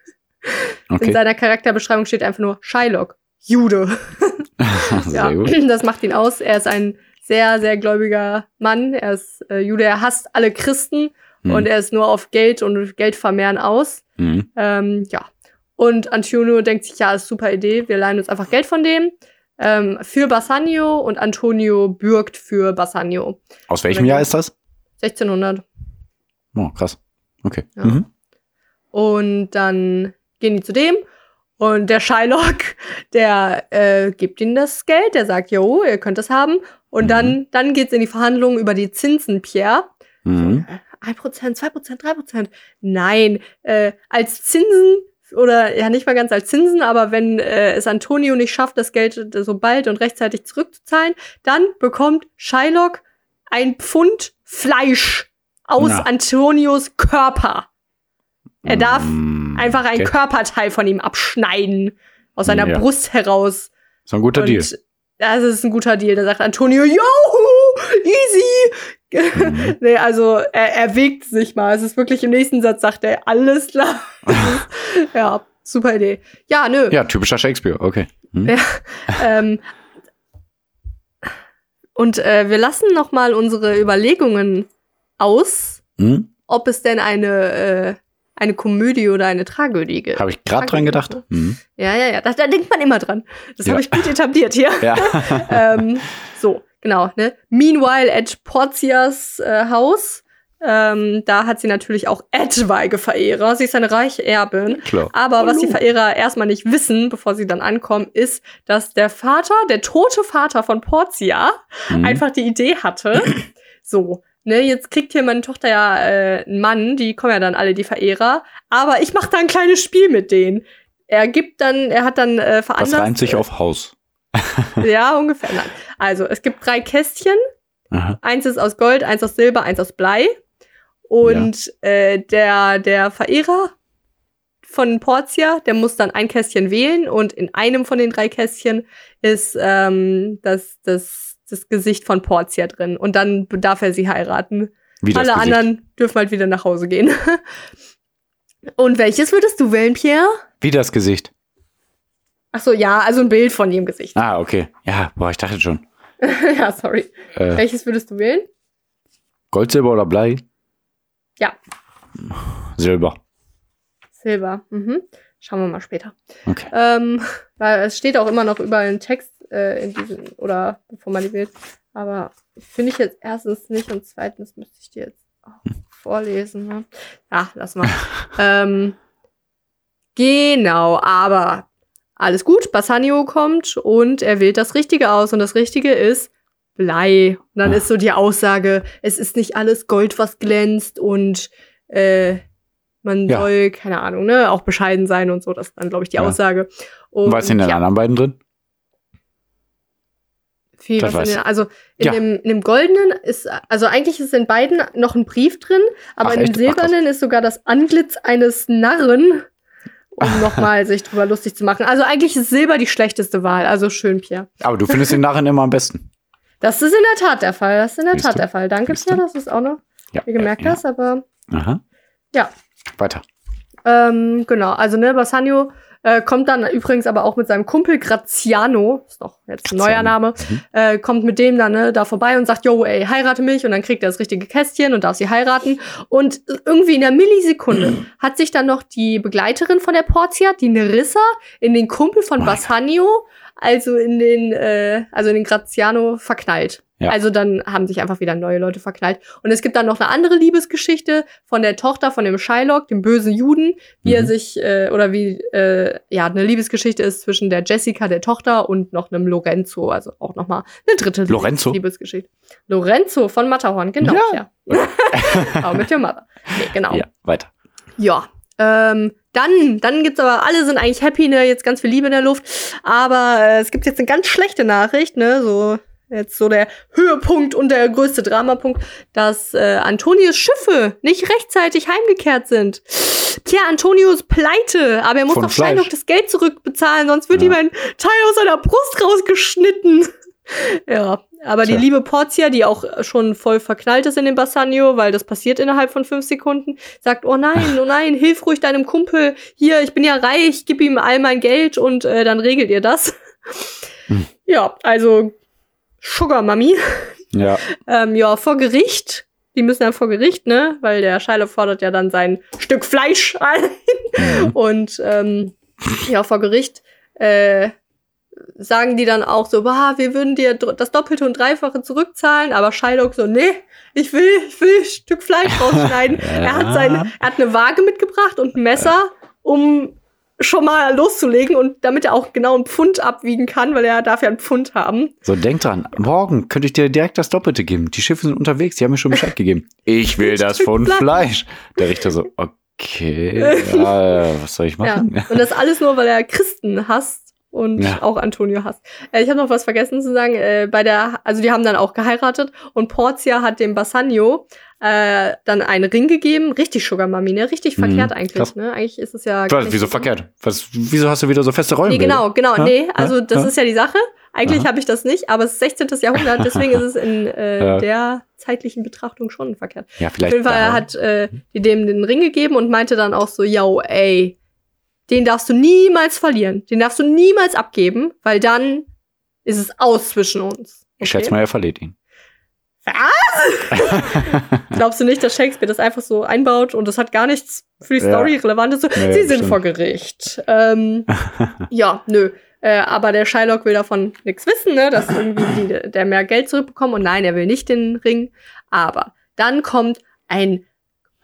In Okay. seiner Charakterbeschreibung steht einfach nur Shylock, Jude. Ja, das macht ihn aus. Er ist ein sehr, sehr gläubiger Mann. Er ist äh, Jude, er hasst alle Christen Hm. und er ist nur auf Geld und Geldvermehren aus. Mhm. Ähm, ja. Und Antonio denkt sich, ja, ist super Idee, wir leihen uns einfach Geld von dem. Ähm, für Bassanio und Antonio bürgt für Bassanio. Aus welchem Jahr ist das? 1600. Oh, krass. Okay. Ja. Mhm. Und dann gehen die zu dem. Und der Shylock, der äh, gibt ihnen das Geld, der sagt, jo, ihr könnt das haben. Und Mhm. dann, dann geht's in die Verhandlungen über die Zinsen, Pierre. Mhm. Äh, 1%, 2%, 3%. Nein, äh, als Zinsen oder ja nicht mal ganz als Zinsen, aber wenn äh, es Antonio nicht schafft, das Geld so bald und rechtzeitig zurückzuzahlen, dann bekommt Shylock ein Pfund Fleisch aus Na. Antonios Körper. Er darf Mm, einfach ein okay. Körperteil von ihm abschneiden. Aus seiner Ja. Brust heraus. So ein guter und Deal. Das ist ein guter Deal. Da sagt Antonio, Johu, easy. Mhm. nee, also er, er wägt sich mal. Es ist wirklich im nächsten Satz, sagt er, alles klar. ja, super Idee. Ja, nö. Ja, typischer Shakespeare, okay. Mhm. Ja. ähm, und äh, wir lassen noch mal unsere Überlegungen aus, Mhm. ob es denn eine, äh, eine Komödie oder eine Tragödie gibt. Habe ich gerade dran gedacht. Mhm. Ja, ja, ja. Da, da denkt man immer dran. Das Ja. habe ich gut etabliert hier. Ja. ähm, so, genau. Ne? Meanwhile at Portias äh, Haus. Ähm, da hat sie natürlich auch etwaige Verehrer. Sie ist eine reiche Erbin. Klar. Aber was die Hallo. Verehrer erstmal nicht wissen, bevor sie dann ankommen, ist, dass der Vater, der tote Vater von Portia, Mhm. einfach die Idee hatte, so, ne, jetzt kriegt hier meine Tochter ja äh, einen Mann, die kommen ja dann alle, die Verehrer, aber ich mache da ein kleines Spiel mit denen. Er gibt dann, er hat dann äh, Das veranlasst. reimt sich auf Haus. Ja, ungefähr. Nein. Also, es gibt drei Kästchen. Aha. Eins ist aus Gold, eins aus Silber, eins aus Blei. Und äh, der, der Verehrer von Portia, der muss dann ein Kästchen wählen und in einem von den drei Kästchen ist ähm, das, das, das Gesicht von Portia drin. Und dann darf er sie heiraten. Wie Alle anderen dürfen halt wieder nach Hause gehen. und welches würdest du wählen, Pierre? Wie das Gesicht. Ach so, ja, also ein Bild von ihrem Gesicht. Ah, okay. Ja, boah, ich dachte schon. ja, sorry. Äh, Welches würdest du wählen? Gold, Silber oder Blei? Ja. Silber. Silber. Mhm. Schauen wir mal später. Okay. Ähm, weil es steht auch immer noch überall ein Text äh, in diesem, oder bevor man die wählt. Aber finde ich jetzt erstens nicht und zweitens müsste ich dir jetzt auch vorlesen. Ne? Ja, lass mal. ähm, genau, aber alles gut. Bassanio kommt und er wählt das Richtige aus und das Richtige ist Blei. Und dann Ah. ist so die Aussage, es ist nicht alles Gold, was glänzt und äh, man Ja. soll, keine Ahnung, ne, auch bescheiden sein und so. Das ist dann, glaube ich, die Ja. Aussage. Und Und was sind denn ja, anderen beiden drin? Wie, Das was in den, also in, Ja. dem, in dem goldenen ist, also eigentlich ist in beiden noch ein Brief drin, aber Ach, in dem echt? Ach, silbernen ist sogar das Antlitz eines Narren, um nochmal sich drüber lustig zu machen. Also eigentlich ist Silber die schlechteste Wahl. Also schön, Pierre. Aber du findest den Narren immer am besten. Das ist in der Tat der Fall. Das ist in der Siehst Tat du? der Fall. Danke, Siehst? Pierre, dass du es auch noch Ja. gemerkt ja. hast, aber Aha. Ja. Weiter. Ähm, genau, also ne, Bassanio äh, kommt dann übrigens aber auch mit seinem Kumpel Graziano, ist doch jetzt ein neuer. Name, Mhm. äh, kommt mit dem dann ne, da vorbei und sagt, yo, ey, heirate mich und dann kriegt er das richtige Kästchen und darf sie heiraten und irgendwie in der Millisekunde hat sich dann noch die Begleiterin von der Portia, die Nerissa, in den Kumpel von Mein Bassanio, also in den, äh, also in den Graziano verknallt. Ja. Also dann haben sich einfach wieder neue Leute verknallt. Und es gibt dann noch eine andere Liebesgeschichte von der Tochter von dem Shylock, dem bösen Juden, wie er Mhm. sich, äh, oder wie, äh, ja, eine Liebesgeschichte ist zwischen der Jessica, der Tochter, und noch einem Lorenzo. Also auch noch mal eine dritte Lorenzo? Liebesgeschichte. Lorenzo von Matterhorn, genau. Ja. Ja. How mit your mother. Nee, genau. Ja, weiter. Ja. Ähm, dann, dann gibt's aber, alle sind eigentlich happy, ne, jetzt ganz viel Liebe in der Luft. Aber äh, es gibt jetzt eine ganz schlechte Nachricht, ne, so jetzt so der Höhepunkt und der größte Dramapunkt, dass äh, Antonius Schiffe nicht rechtzeitig heimgekehrt sind. Tja, Antonio ist pleite, aber er muss Von doch Fleisch. Shylock das Geld zurückbezahlen, sonst wird Ja. ihm ein Teil aus seiner Brust rausgeschnitten. Ja, aber Tja. die liebe Portia, die auch schon voll verknallt ist in den Bassanio, weil das passiert innerhalb von fünf Sekunden, sagt, oh nein, oh nein, hilf ruhig deinem Kumpel. Hier, ich bin ja reich, gib ihm all mein Geld und äh, dann regelt ihr das. Hm. Ja, also Sugar Mami. Ja. Ähm, ja, vor Gericht. Die müssen dann vor Gericht, ne? Weil der Scheile fordert ja dann sein Stück Fleisch ein. Mhm. Und ähm, ja, vor Gericht äh, sagen die dann auch so, bah, wir würden dir das Doppelte und Dreifache zurückzahlen, aber Shylock so, nee, ich will, ich will ein Stück Fleisch rausschneiden. Er hat seine, er hat eine Waage mitgebracht und ein Messer, um schon mal loszulegen und damit er auch genau ein Pfund abwiegen kann, weil er darf ja ein Pfund haben. So, denk dran, morgen könnte ich dir direkt das Doppelte geben. Die Schiffe sind unterwegs, die haben mir schon Bescheid gegeben. Ich will das von Fleisch. Der Richter so, okay, ja, was soll ich Ja. machen? Und das alles nur, weil er Christen hasst und Ja. auch Antonio hasst. Äh, ich habe noch was vergessen zu sagen. Äh, bei der, also die haben dann auch geheiratet und Portia hat dem Bassanio äh, dann einen Ring gegeben. Richtig Sugar Mami, ne? Richtig Mhm, verkehrt eigentlich, krass. ne? Eigentlich ist es ja. nicht wieso so- verkehrt? Was, wieso hast du wieder so feste Rollen? Nee, genau, genau. Ja? Nee, also das Ja? ist ja die Sache. Eigentlich habe ich das nicht, aber es ist 16. Jahrhundert, deswegen ist es in äh, der zeitlichen Betrachtung schon verkehrt. Ja, Auf vielleicht. jeden Fall hat äh, die dem den Ring gegeben und meinte dann auch so, yo, ey, den darfst du niemals verlieren. Den darfst du niemals abgeben, weil dann ist es aus zwischen uns. Ich schätze mal, er verliert ihn. Glaubst du nicht, dass Shakespeare das einfach so einbaut und das hat gar nichts für die Ja. Story relevant ist? So, Nee, Sie sind vor Gericht. Ähm, ja, nö. Äh, aber der Shylock will davon nichts wissen, ne, dass irgendwie die, der mehr Geld zurückbekommt. Und nein, er will nicht den Ring. Aber dann kommt ein,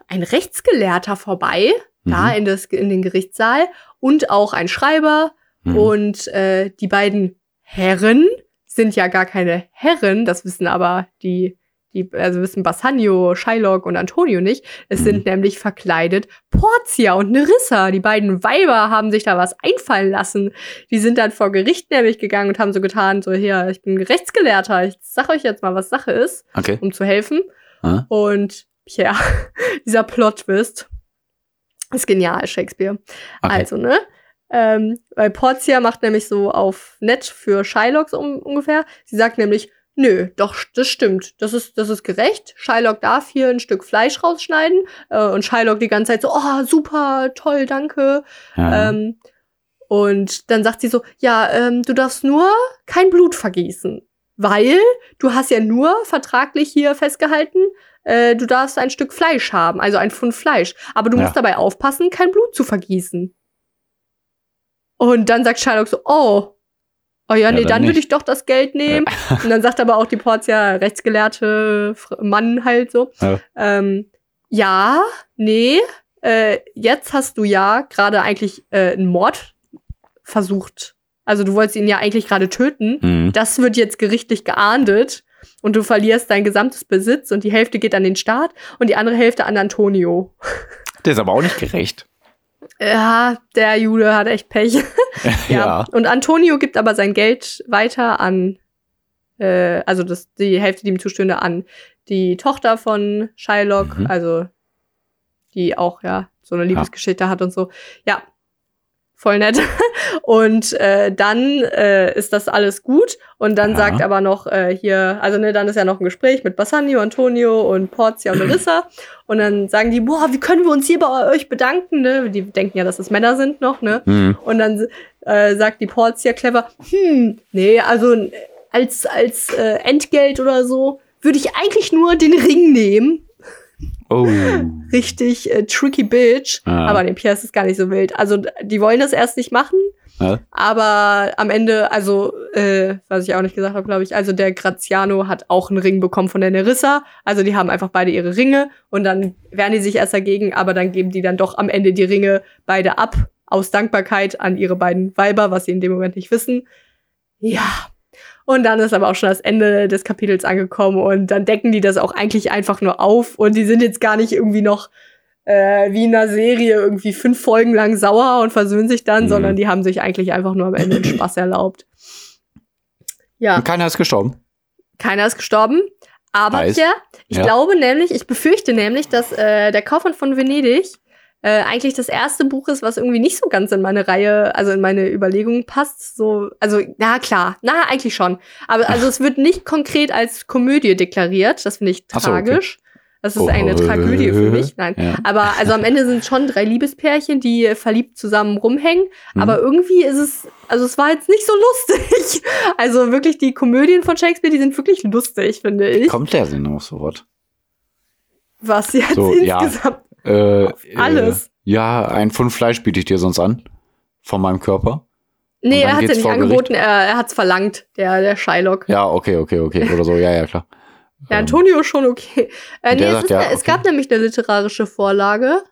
ein Rechtsgelehrter vorbei, da Mhm. in, das, in den Gerichtssaal und auch ein Schreiber. Mhm. Und äh, die beiden Herren sind ja gar keine Herren, das wissen aber die, die also wissen Bassanio, Shylock und Antonio nicht. Es Mhm. sind nämlich verkleidet Portia und Nerissa. Die beiden Weiber haben sich da was einfallen lassen. Die sind dann vor Gericht nämlich gegangen und haben so getan, so hier, ich bin Rechtsgelehrter, ich sag euch jetzt mal, was Sache ist, Okay. um zu helfen. Ah. Und ja, dieser Plot-Twist ist genial, Shakespeare. okay. Also, ne? Ähm, weil Portia macht nämlich so auf nett für Shylock so um, ungefähr. Sie sagt nämlich, nö, doch, das stimmt. Das ist, das ist gerecht. Shylock darf hier ein Stück Fleisch rausschneiden. Äh, und Shylock die ganze Zeit so, oh, super, toll, danke. ja. Ähm, und dann sagt sie so, ja, ähm, du darfst nur kein Blut vergießen. Weil du hast ja nur vertraglich hier festgehalten, äh, du darfst ein Stück Fleisch haben, also ein Pfund Fleisch. Aber du Ja. musst dabei aufpassen, kein Blut zu vergießen. Und dann sagt Sherlock so, oh, oh ja, Ja, nee, dann dann würde ich doch das Geld nehmen. Und dann sagt aber auch die Portia, rechtsgelehrte Mann halt so, Ja. ähm, ja, nee, äh, jetzt hast du ja gerade eigentlich äh, einen Mord versucht. Also du wolltest ihn ja eigentlich gerade töten. Mhm. Das wird jetzt gerichtlich geahndet und du verlierst dein gesamtes Besitz und die Hälfte geht an den Staat und die andere Hälfte an Antonio. Der ist aber auch nicht gerecht. Ja, der Jude hat echt Pech. ja. Und Antonio gibt aber sein Geld weiter an äh, also das, die Hälfte, die ihm zustünde, an die Tochter von Shylock, Mhm. also die auch ja so eine Liebesgeschichte hat und so. Ja, voll nett. Und äh, dann äh, ist das alles gut. Und dann Ja. sagt aber noch äh, hier, also ne, dann ist ja noch ein Gespräch mit Bassanio, Antonio und Portia und Larissa. und dann sagen die, boah, wie können wir uns hier bei euch bedanken? Ne? Die denken ja, dass es Männer sind noch, ne? Mhm. Und dann äh, sagt die Portia clever, hm, nee, also als, als äh, Entgelt oder so würde ich eigentlich nur den Ring nehmen. Oh. Richtig äh, tricky bitch. Ah. Aber dem Pierre ist es gar nicht so wild. Also die wollen das erst nicht machen, Ja. aber am Ende, also, äh, was ich auch nicht gesagt habe, glaube ich, also der Graziano hat auch einen Ring bekommen von der Nerissa. Also die haben einfach beide ihre Ringe und dann wehren die sich erst dagegen, aber dann geben die dann doch am Ende die Ringe beide ab, aus Dankbarkeit an ihre beiden Weiber, was sie in dem Moment nicht wissen. Ja. Und dann ist aber auch schon das Ende des Kapitels angekommen und dann decken die das auch eigentlich einfach nur auf und die sind jetzt gar nicht irgendwie noch äh, wie in einer Serie irgendwie fünf Folgen lang sauer und versöhnen sich dann, Mhm. sondern die haben sich eigentlich einfach nur am Ende einen Spaß erlaubt. Ja, Und keiner ist gestorben. keiner ist gestorben. Aber? Pierre, ich Ja. glaube nämlich, ich befürchte nämlich, dass äh, der Kaufmann von Venedig äh, eigentlich das erste Buch ist, was irgendwie nicht so ganz in meine Reihe, also in meine Überlegungen passt. So, also, na klar, na, eigentlich schon. Aber also es wird nicht konkret als Komödie deklariert. Das finde ich Ach so, okay. tragisch. Das ist eine Tragödie für mich. Nein. Ja. Aber also am Ende sind schon drei Liebespärchen, die verliebt zusammen rumhängen. Mhm. Aber irgendwie ist es, also es war jetzt nicht so lustig. Also wirklich die Komödien von Shakespeare, die sind wirklich lustig, finde ich. Kommt der denn noch so was? Was jetzt So, ja. Insgesamt. Äh, alles. Äh, ja, ein Pfund Fleisch biete ich dir sonst an. Von meinem Körper. Nee, er hat ja geht's nicht angeboten, er, er hat's verlangt, der, der Shylock. Ja, okay, okay, okay. Oder so, ja, ja, klar. Ja, Ähm, Antonio schon okay. Äh, nee, es, sagt ist, ja, es okay. gab nämlich eine literarische Vorlage.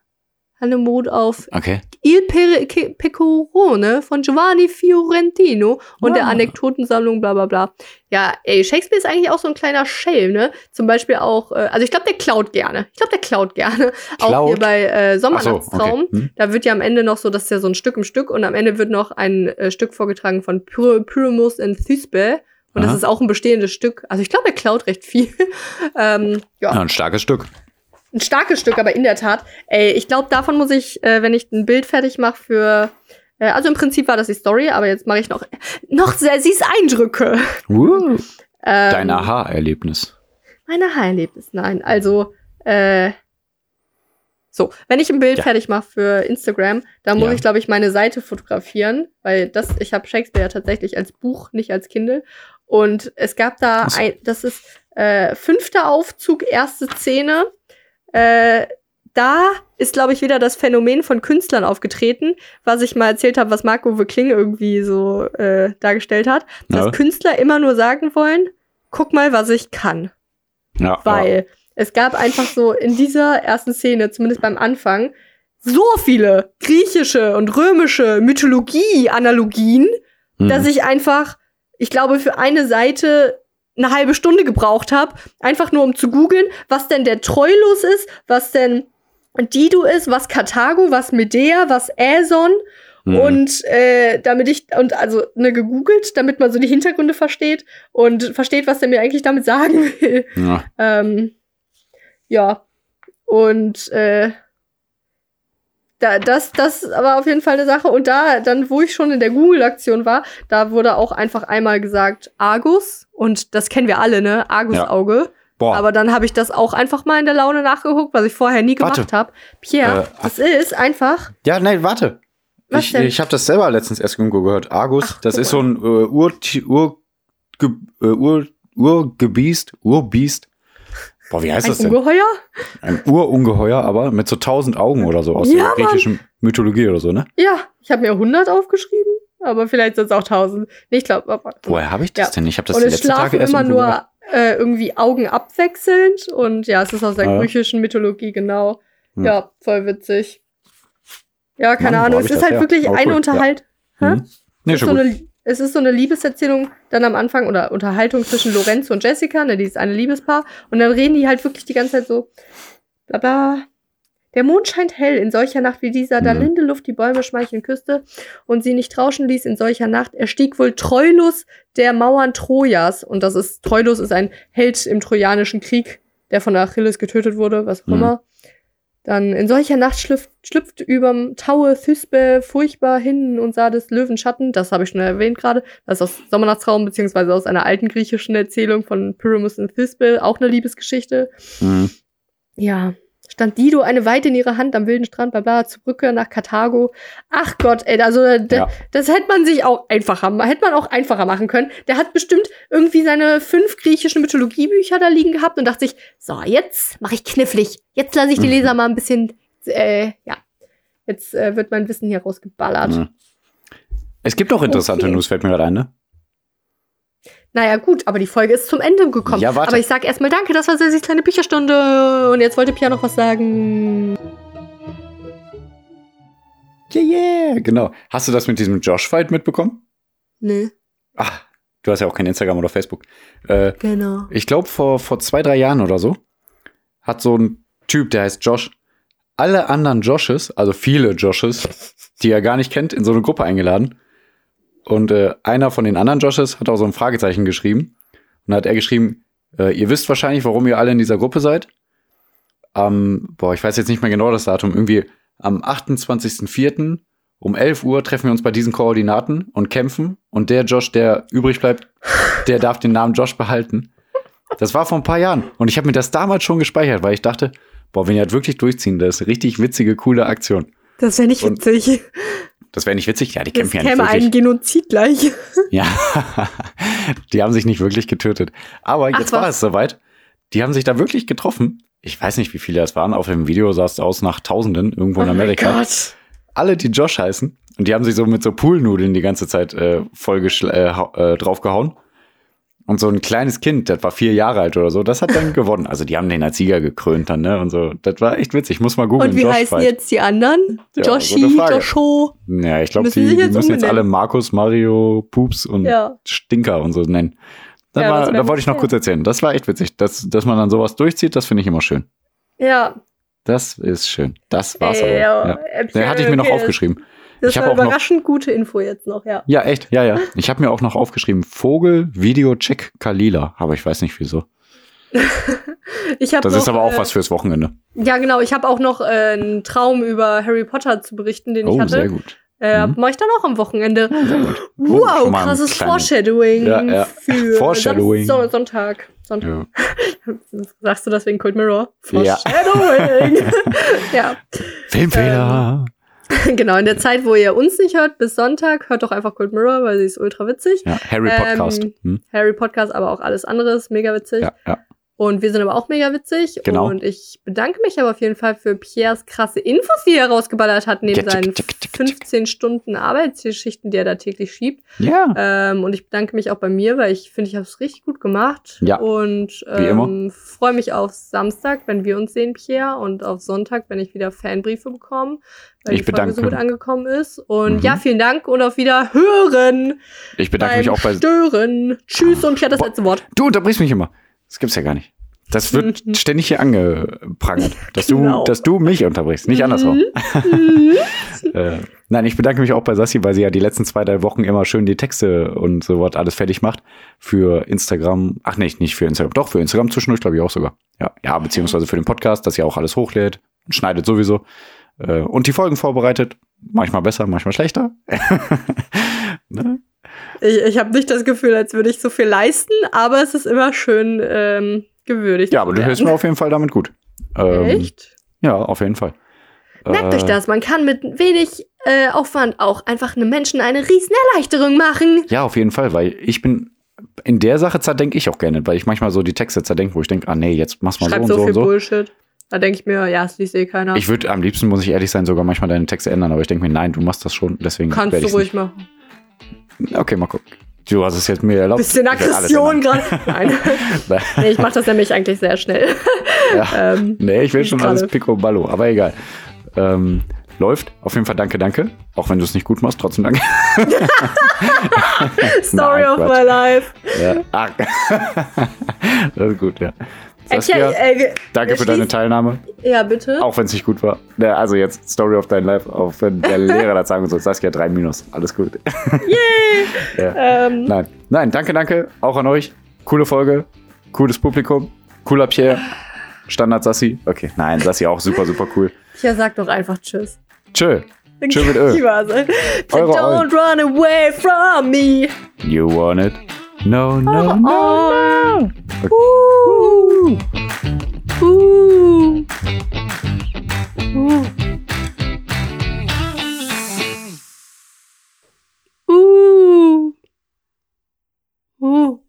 Hannemut auf Okay. Il Pecorone von Giovanni Fiorentino und der Ah. Anekdotensammlung, bla bla bla. Ja, ey, Shakespeare ist eigentlich auch so ein kleiner Schelm, ne? Zum Beispiel auch, äh, also ich glaube, der klaut gerne. Ich glaube, der klaut gerne. Auch Klaut? hier bei äh, Ach so, Sommernachtstraum. okay. Hm? Da wird ja am Ende noch so, das ist ja so ein Stück im Stück und am Ende wird noch ein äh, Stück vorgetragen von Py Pyramus in Thisbe. Und das Aha. ist auch ein bestehendes Stück. Also ich glaube, er klaut recht viel. ähm, ja, Ja, ein starkes Stück. Ein starkes Stück, aber in der Tat. Ey, ich glaube, davon muss ich, äh, wenn ich ein Bild fertig mache für. Äh, also im Prinzip war das die Story, aber jetzt mache ich noch noch sehr süß Eindrücke. Uh, Ähm, dein Aha-Erlebnis. Mein Aha-Erlebnis, nein. Also, äh, so, wenn ich ein Bild Ja. fertig mache für Instagram, dann muss Ja. ich, glaube ich, meine Seite fotografieren, weil das, ich habe Shakespeare ja tatsächlich als Buch, nicht als Kindle. Und es gab da so. ein, das ist äh, fünfter Aufzug, erste Szene. Äh, da ist, glaube ich, wieder das Phänomen von Künstlern aufgetreten, was ich mal erzählt habe, was Marco Kling irgendwie so äh, dargestellt hat, dass Ja. Künstler immer nur sagen wollen, guck mal, was ich kann. Ja, Weil es gab einfach so in dieser ersten Szene, zumindest beim Anfang, so viele griechische und römische Mythologie-Analogien, ja. Mhm. dass ich einfach, ich glaube, für eine Seite eine halbe Stunde gebraucht habe, einfach nur um zu googeln, was denn der Troilus ist, was denn Dido ist, was Karthago, was Medea, was Äson Mhm. und äh, damit ich und also ne gegoogelt, damit man so die Hintergründe versteht und versteht, was der mir eigentlich damit sagen will. ja. Ähm, ja. Und äh, da, das, das war auf jeden Fall eine Sache. Und da, dann, wo ich schon in der Google-Aktion war, da wurde auch einfach einmal gesagt Argus. Und das kennen wir alle, ne? Argus-Auge. Boah, Aber dann habe ich das auch einfach mal in der Laune nachgeguckt, was ich vorher nie gemacht habe. Pierre, Äh, das ist einfach. ja, nein, warte. Was ich denn? ich habe das selber letztens erst irgendwo gehört. Argus, Ach, das ist so ein äh, Ur, Ur, äh, Ur, Urgebiest, Urbiest. Boah, wie heißt Ein das denn? Ungeheuer? Ein Urungeheuer, aber mit so tausend Augen oder so aus Ja, der griechischen Mythologie oder so, ne? Ja, ich habe mir 100 aufgeschrieben, aber vielleicht sind es auch 1000. Nee, ich glaube. Woher habe ich das Ja. denn? Ich habe das und die letzten Tage schlafen erst immer nur äh, irgendwie Augen abwechselnd und ja, es ist aus der Ja. griechischen Mythologie genau. Hm. Ja, voll witzig. Ja, keine Mann, Ahnung. Es ist halt her? wirklich Aber eine cool, Unterhalt. Hä? Hm. Nee, schon so gut. eine, es ist so eine Liebeserzählung dann am Anfang oder Unterhaltung zwischen Lorenzo und Jessica, ne, dieses eine Liebespaar. Und dann reden die halt wirklich die ganze Zeit so, bla bla. Der Mond scheint hell in solcher Nacht wie dieser, da Mhm. linde Luft die Bäume schmeicheln küsste und sie nicht rauschen ließ in solcher Nacht. Er stieg wohl Troilus der Mauern Trojas. Und das ist, Troilus ist ein Held im Trojanischen Krieg, der von Achilles getötet wurde, was auch Mhm. immer. Dann in solcher Nacht schlüpft, schlüpft überm Taue Thysbe furchtbar hin und sah des Löwen Schatten. Das habe ich schon erwähnt gerade. Das ist aus Sommernachtsraum, beziehungsweise aus einer alten griechischen Erzählung von Pyramus und Thysbe. Auch eine Liebesgeschichte. Mhm. Ja. Stand Dido eine Weite in ihrer Hand am wilden Strand, bla bla, zur Brücke nach Karthago. Ach Gott, ey, also d- Ja. das hätte man sich auch einfacher, hätte man auch einfacher machen können. Der hat bestimmt irgendwie seine fünf griechischen Mythologiebücher da liegen gehabt und dachte sich, so, jetzt mache ich knifflig. Jetzt lasse ich die Mhm. Leser mal ein bisschen, äh, ja. Jetzt äh, wird mein Wissen hier rausgeballert. Mhm. Es gibt auch interessante Okay. News, fällt mir gerade ein, ne? Naja, gut, aber die Folge ist zum Ende gekommen. Ja, warte. Aber ich sag erstmal danke, das war Sessis kleine Bücherstunde. Und jetzt wollte Pia noch was sagen. Yeah, yeah, genau. Hast du das mit diesem Josh-Fight mitbekommen? Nee, Ach, du hast ja auch kein Instagram oder Facebook. Äh, genau. ich glaube, vor, vor zwei, drei Jahren oder so, hat so ein Typ, der heißt Josh, alle anderen Joshes, also viele Joshes, die er gar nicht kennt, in so eine Gruppe eingeladen. Und äh, einer von den anderen Joshes hat auch so ein Fragezeichen geschrieben. Und da hat er geschrieben, äh, ihr wisst wahrscheinlich, warum ihr alle in dieser Gruppe seid. Am, boah, ich weiß jetzt nicht mehr genau das Datum, irgendwie am 28.04. um 11 Uhr treffen wir uns bei diesen Koordinaten und kämpfen. Und der Josh, der übrig bleibt, der darf den Namen Josh behalten. Das war vor ein paar Jahren. Und ich habe mir das damals schon gespeichert, weil ich dachte, boah, wenn die halt wirklich durchziehen, das ist eine richtig witzige, coole Aktion. Das wäre nicht Und- witzig. Das wäre nicht witzig. Ja, die Das kämpfen ja nicht wirklich. ein Genozid gleich. Ja, die haben sich nicht wirklich getötet. Aber Ach, jetzt war was? es soweit. Die haben sich da wirklich getroffen. Ich weiß nicht, wie viele das waren. Auf dem Video sah es aus nach Tausenden irgendwo in Oh Amerika. Alle, die Josh heißen. Und die haben sich so mit so Poolnudeln die ganze Zeit äh, voll äh, äh, draufgehauen. Und so ein kleines Kind, das war vier Jahre alt oder so, das hat dann gewonnen. Also die haben den als Sieger gekrönt dann, ne? Und so. Das war echt witzig. Ich muss mal googeln. Und wie Josh heißen Fight. jetzt die anderen? Ja, Joshi, Frage. Josho. Ja, ich glaube, die, die müssen jetzt alle umbenennen? Markus, Mario, Pups und Ja. Stinker und so nennen. Das Ja, war, das da wollte ich noch kurz erzählen. Das war echt witzig. Dass, dass man dann sowas durchzieht, das finde ich immer schön. Ja. Das ist schön. Das war's Ey, aber. ja. Ja, hatte ich mir noch aufgeschrieben. Das Ich war auch noch- überraschend gute Info jetzt noch, ja. Ja, echt. Ja, ja. Ich habe mir auch noch aufgeschrieben, Vogel, Video, Check, Kalila. Aber ich weiß nicht wieso. Ich Das noch, ist aber auch äh, was fürs Wochenende. Ja, genau. Ich habe auch noch äh, einen Traum über Harry Potter zu berichten, den ich Oh, hatte. sehr gut. Äh, Mhm. Mache ich dann auch am Wochenende. Oh, Wow, krasses Foreshadowing Ja, ja. für Foreshadowing. Son Sonntag. Sonntag. Ja. Sagst du das wegen Cold Mirror? Ja. Foreshadowing. ja. Filmfehler. Genau, in der Zeit, wo ihr uns nicht hört, bis Sonntag, hört doch einfach Cold Mirror, weil sie ist ultra witzig. ja, Harry Podcast. Ähm, Hm? Harry Podcast, aber auch alles andere ist mega witzig. Ja, ja. Und wir sind aber auch mega witzig. Genau. Und ich bedanke mich aber auf jeden Fall für Piers krasse Infos, die er rausgeballert hat, neben seinen tick, tick, tick. 15 Stunden Arbeitsschichten, die er da täglich schiebt. Ja. Ähm, und ich bedanke mich auch bei mir, weil ich finde, ich habe es richtig gut gemacht. Ja, Und ähm, freue mich auf Samstag, wenn wir uns sehen, Pierre, und auf Sonntag, wenn ich wieder Fanbriefe bekomme, weil Ich die Folge so bedanke. gut angekommen ist. Und Mhm. ja, vielen Dank und auf Wiederhören. Ich bedanke mich auch bei. Stören. Tschüss und Pierre das Boah. letzte Wort. Du unterbrichst mich immer. Das gibt's ja gar nicht. Das wird Mhm. ständig hier angeprangert, dass du, Genau. dass du mich unterbrichst, nicht andersrum. Mhm. Äh, nein, ich bedanke mich auch bei Sassi, weil sie ja die letzten zwei, drei Wochen immer schön die Texte und so was alles fertig macht für Instagram. Ach nicht, nicht für Instagram, doch für Instagram zwischendurch glaube ich auch sogar. Ja, ja, beziehungsweise für den Podcast, dass sie auch alles hochlädt schneidet sowieso äh, und die Folgen vorbereitet. Manchmal besser, manchmal schlechter. ne? Ich, ich habe nicht das Gefühl, als würde ich so viel leisten, aber es ist immer schön ähm, gewürdigt. Ja, aber du hörst mir auf jeden Fall damit gut. Ähm, Echt? Ja, auf jeden Fall. Merkt Äh, euch das, man kann mit wenig äh, Aufwand auch einfach einem Menschen eine riesen Erleichterung machen. Ja, auf jeden Fall, weil ich bin in der Sache zerdenke ich auch gerne, weil ich manchmal so die Texte zerdenke, wo ich denke, ah nee, jetzt mach's mal so Schreibt und so, so viel so. Bullshit. Da denke ich mir, ja, es liest eh keiner. Ich würde am liebsten, muss ich ehrlich sein, sogar manchmal deine Texte ändern, aber ich denke mir, nein, du machst das schon, deswegen Kannst du ruhig machen. Okay, mal gucken. Du hast es jetzt mir erlaubt. Bisschen Aggression gerade. Nein. nee, ich mache das nämlich eigentlich sehr schnell. ja. ähm, Nee, ich will schon alles gerade. Piccoballo, aber egal. Ähm, läuft. Auf jeden Fall danke, danke. Auch wenn du es nicht gut machst, trotzdem danke. Story Nein, of Quatsch. my life. Ja. Ah. das ist gut, ja. Saskia, äh, danke für deine Teilnahme, Ja, bitte. auch wenn es nicht gut war. Also jetzt Story of Dein Life, auch wenn der Lehrer das sagen soll. Saskia, drei Minus. Alles gut. ja. Ähm, Nein, nein, danke, danke. Auch an euch. Coole Folge, cooles Publikum, cooler Pierre. Standard Sassi. Okay, nein, Sassi auch super, super cool. ja, sag doch einfach Tschüss. Tschö. Tschö mit Ö. Eure Don't run away from me. You want it? No, no, no. Oh. oh Ooh. Ooh. Ooh. Ooh. Ooh.